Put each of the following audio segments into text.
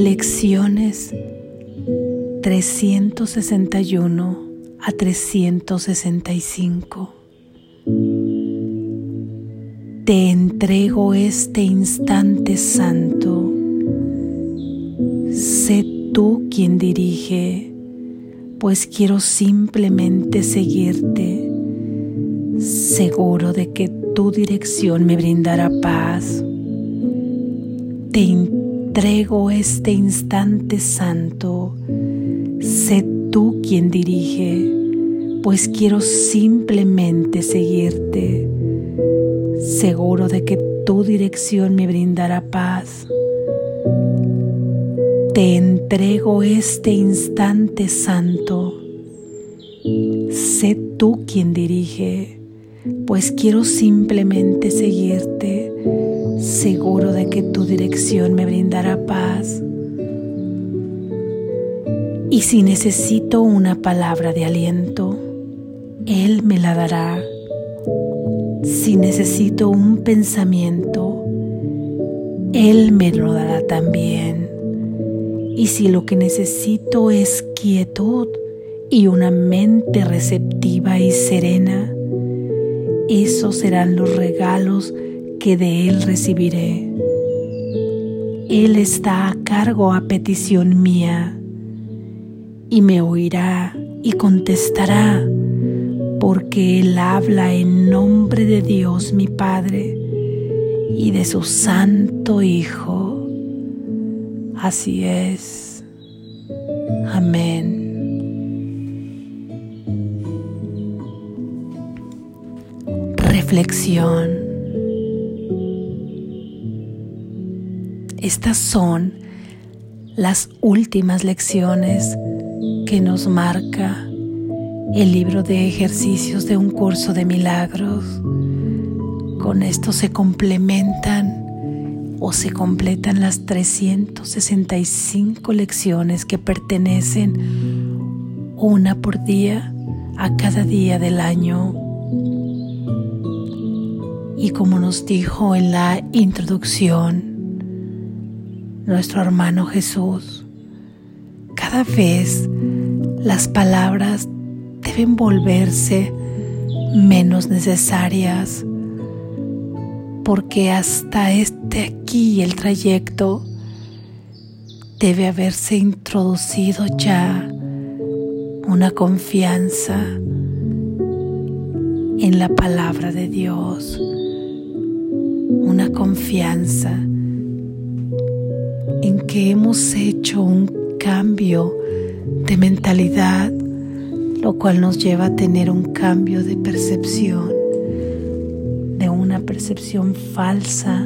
Lecciones 361 a 365. Te entrego este instante santo. Sé tú quien dirige, pues quiero simplemente seguirte, seguro de que tu dirección me brindará paz. Te entrego este instante santo. Sé tú quien dirige, pues quiero simplemente seguirte, seguro de que tu dirección me brindará paz. Te entrego este instante santo. Sé tú quien dirige, pues quiero simplemente seguirte seguro de que tu dirección me brindará paz. Y si necesito una palabra de aliento, Él me la dará. Si necesito un pensamiento, Él me lo dará también. Y si lo que necesito es quietud y una mente receptiva y serena, esos serán los regalos que de Él recibiré. Él está a cargo a petición mía y me oirá y contestará, porque Él habla en nombre de Dios mi Padre y de su Santo Hijo. Así es. Amén. Reflexión. Estas son las últimas lecciones que nos marca el libro de ejercicios de un curso de milagros. Con esto se complementan o se completan las 365 lecciones que pertenecen una por día a cada día del año. Y como nos dijo en la introducción, nuestro hermano Jesús. Cada vez las palabras deben volverse menos necesarias porque hasta este aquí el trayecto debe haberse introducido ya una confianza en la palabra de Dios, una confianza que hemos hecho un cambio de mentalidad, lo cual nos lleva a tener un cambio de percepción, de una percepción falsa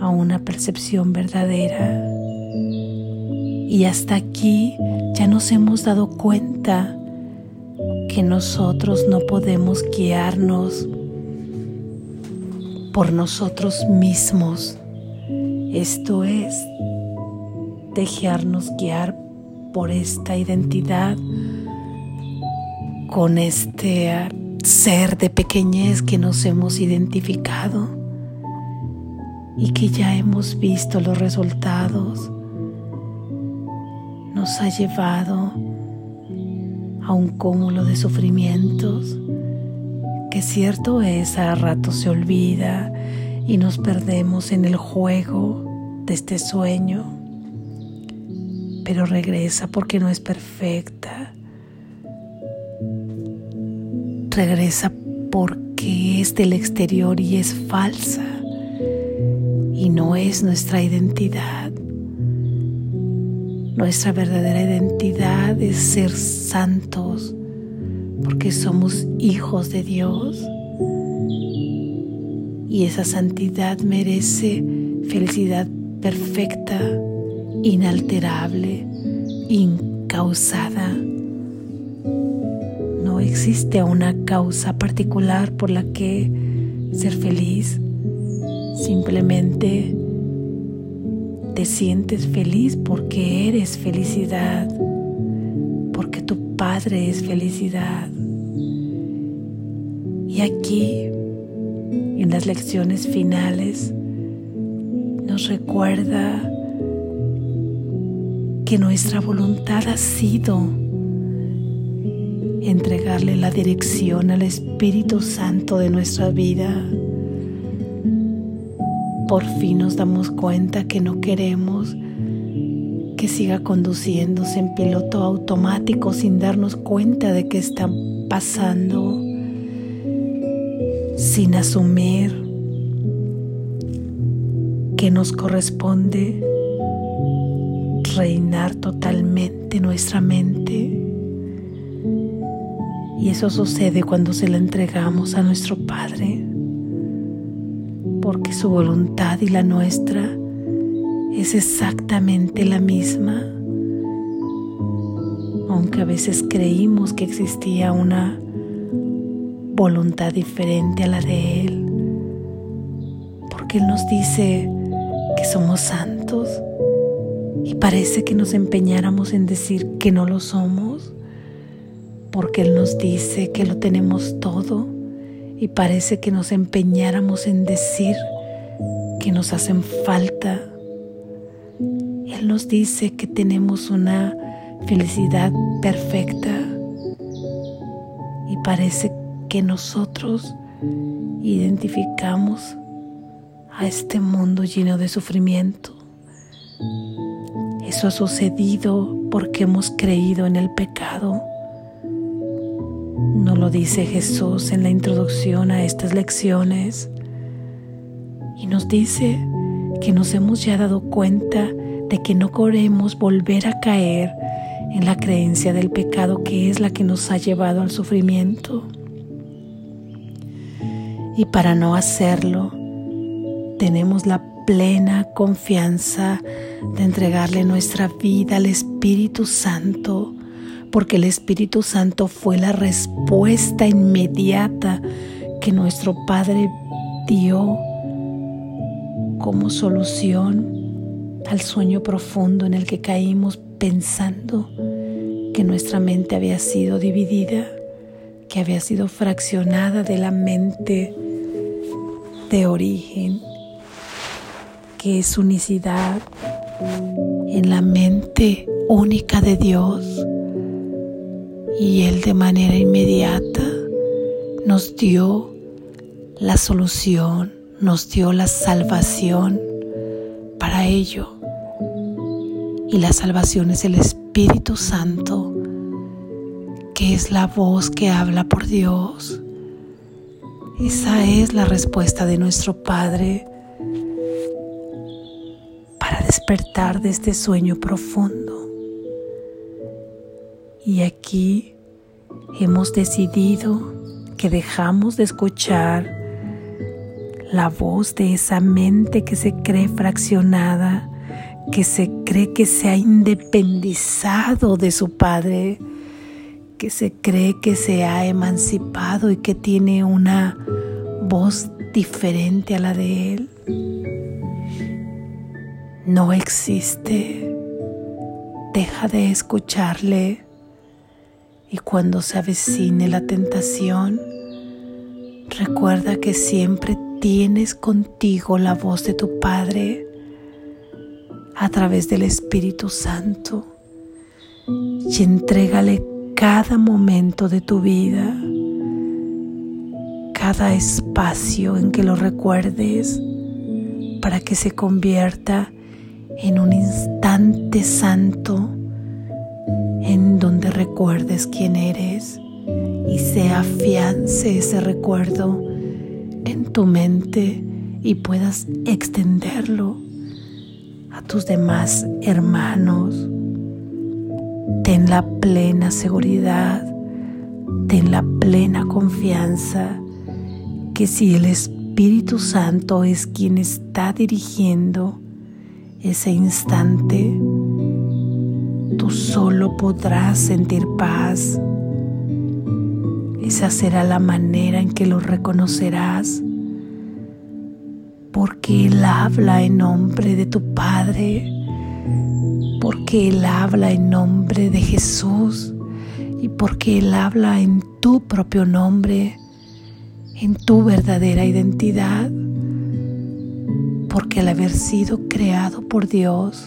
a una percepción verdadera. Y hasta aquí ya nos hemos dado cuenta que nosotros no podemos guiarnos por nosotros mismos esto es dejarnos guiar por esta identidad con este ser de pequeñez que nos hemos identificado y que ya hemos visto los resultados. Nos ha llevado a un cúmulo de sufrimientos que cierto es a rato se olvida y nos perdemos en el juego de este sueño, pero regresa porque no es perfecta. Regresa porque es del exterior y es falsa y no es nuestra identidad. Nuestra verdadera identidad es ser santos porque somos hijos de Dios y esa santidad merece felicidad perfecta, inalterable, incausada. No existe una causa particular por la que ser feliz. Simplemente te sientes feliz porque eres felicidad, porque tu Padre es felicidad. Y aquí en las lecciones finales nos recuerda que nuestra voluntad ha sido entregarle la dirección al Espíritu Santo de nuestra vida. Por fin nos damos cuenta que no queremos que siga conduciéndose en piloto automático sin darnos cuenta de qué está pasando, sin asumir que nos corresponde reinar totalmente nuestra mente. Y eso sucede cuando se la entregamos a nuestro Padre, porque su voluntad y la nuestra es exactamente la misma. Aunque a veces creímos que existía una voluntad diferente a la de Él, porque Él nos dice que somos santos y parece que nos empeñáramos en decir que no lo somos, porque Él nos dice que lo tenemos todo. Y parece que nos empeñáramos en decir que nos hacen falta. Él nos dice que tenemos una felicidad perfecta. Y parece que nosotros identificamos a este mundo lleno de sufrimiento eso ha sucedido porque hemos creído en el pecado. No lo dice Jesús en la introducción a estas lecciones. Y nos dice que nos hemos ya dado cuenta de que no queremos volver a caer en la creencia del pecado que es la que nos ha llevado al sufrimiento. Y para no hacerlo, tenemos la plena confianza de entregarle nuestra vida al Espíritu Santo, porque el Espíritu Santo fue la respuesta inmediata que nuestro Padre dio como solución al sueño profundo en el que caímos pensando que nuestra mente había sido dividida, que había sido fraccionada de la mente de origen que es unicidad en la mente única de Dios y Él de manera inmediata nos dio la solución, nos dio la salvación para ello. Y la salvación es el Espíritu Santo, que es la voz que habla por Dios. Esa es la respuesta de nuestro Padre de este sueño profundo. Y aquí hemos decidido que dejamos de escuchar la voz de esa mente que se cree fraccionada, que se cree que se ha independizado de su padre, que se cree que se ha emancipado y que tiene una voz diferente a la de él no existe. Deja de escucharle y cuando se avecine la tentación, recuerda que siempre tienes contigo la voz de tu Padre a través del Espíritu Santo y entrégale cada momento de tu vida, cada espacio en que lo recuerdes para que se convierta en un instante santo en donde recuerdes quién eres y se afiance ese recuerdo en tu mente y puedas extenderlo a tus demás hermanos. Ten la plena seguridad, ten la plena confianza que si el Espíritu Santo es quien está dirigiendo ese instante, tú solo podrás sentir paz. Esa será la manera en que lo reconocerás, porque Él habla en nombre de tu Padre, porque Él habla en nombre de Jesús y porque Él habla en tu propio nombre, en tu verdadera identidad porque al haber sido creado por Dios,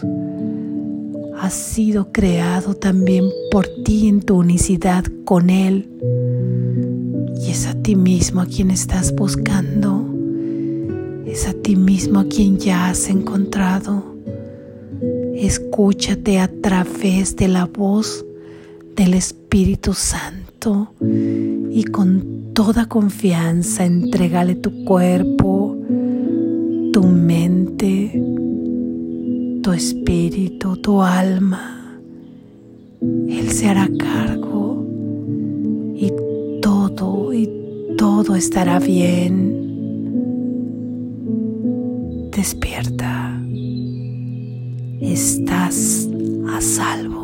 ha sido creado también por ti en tu unicidad con Él. Y es a ti mismo a quien estás buscando. Es a ti mismo a quien ya has encontrado. Escúchate a través de la voz del Espíritu Santo y con toda confianza entregale tu cuerpo, tu mente, tu espíritu, tu alma. Él se hará cargo y todo y todo estará bien. Despierta. Estás a salvo.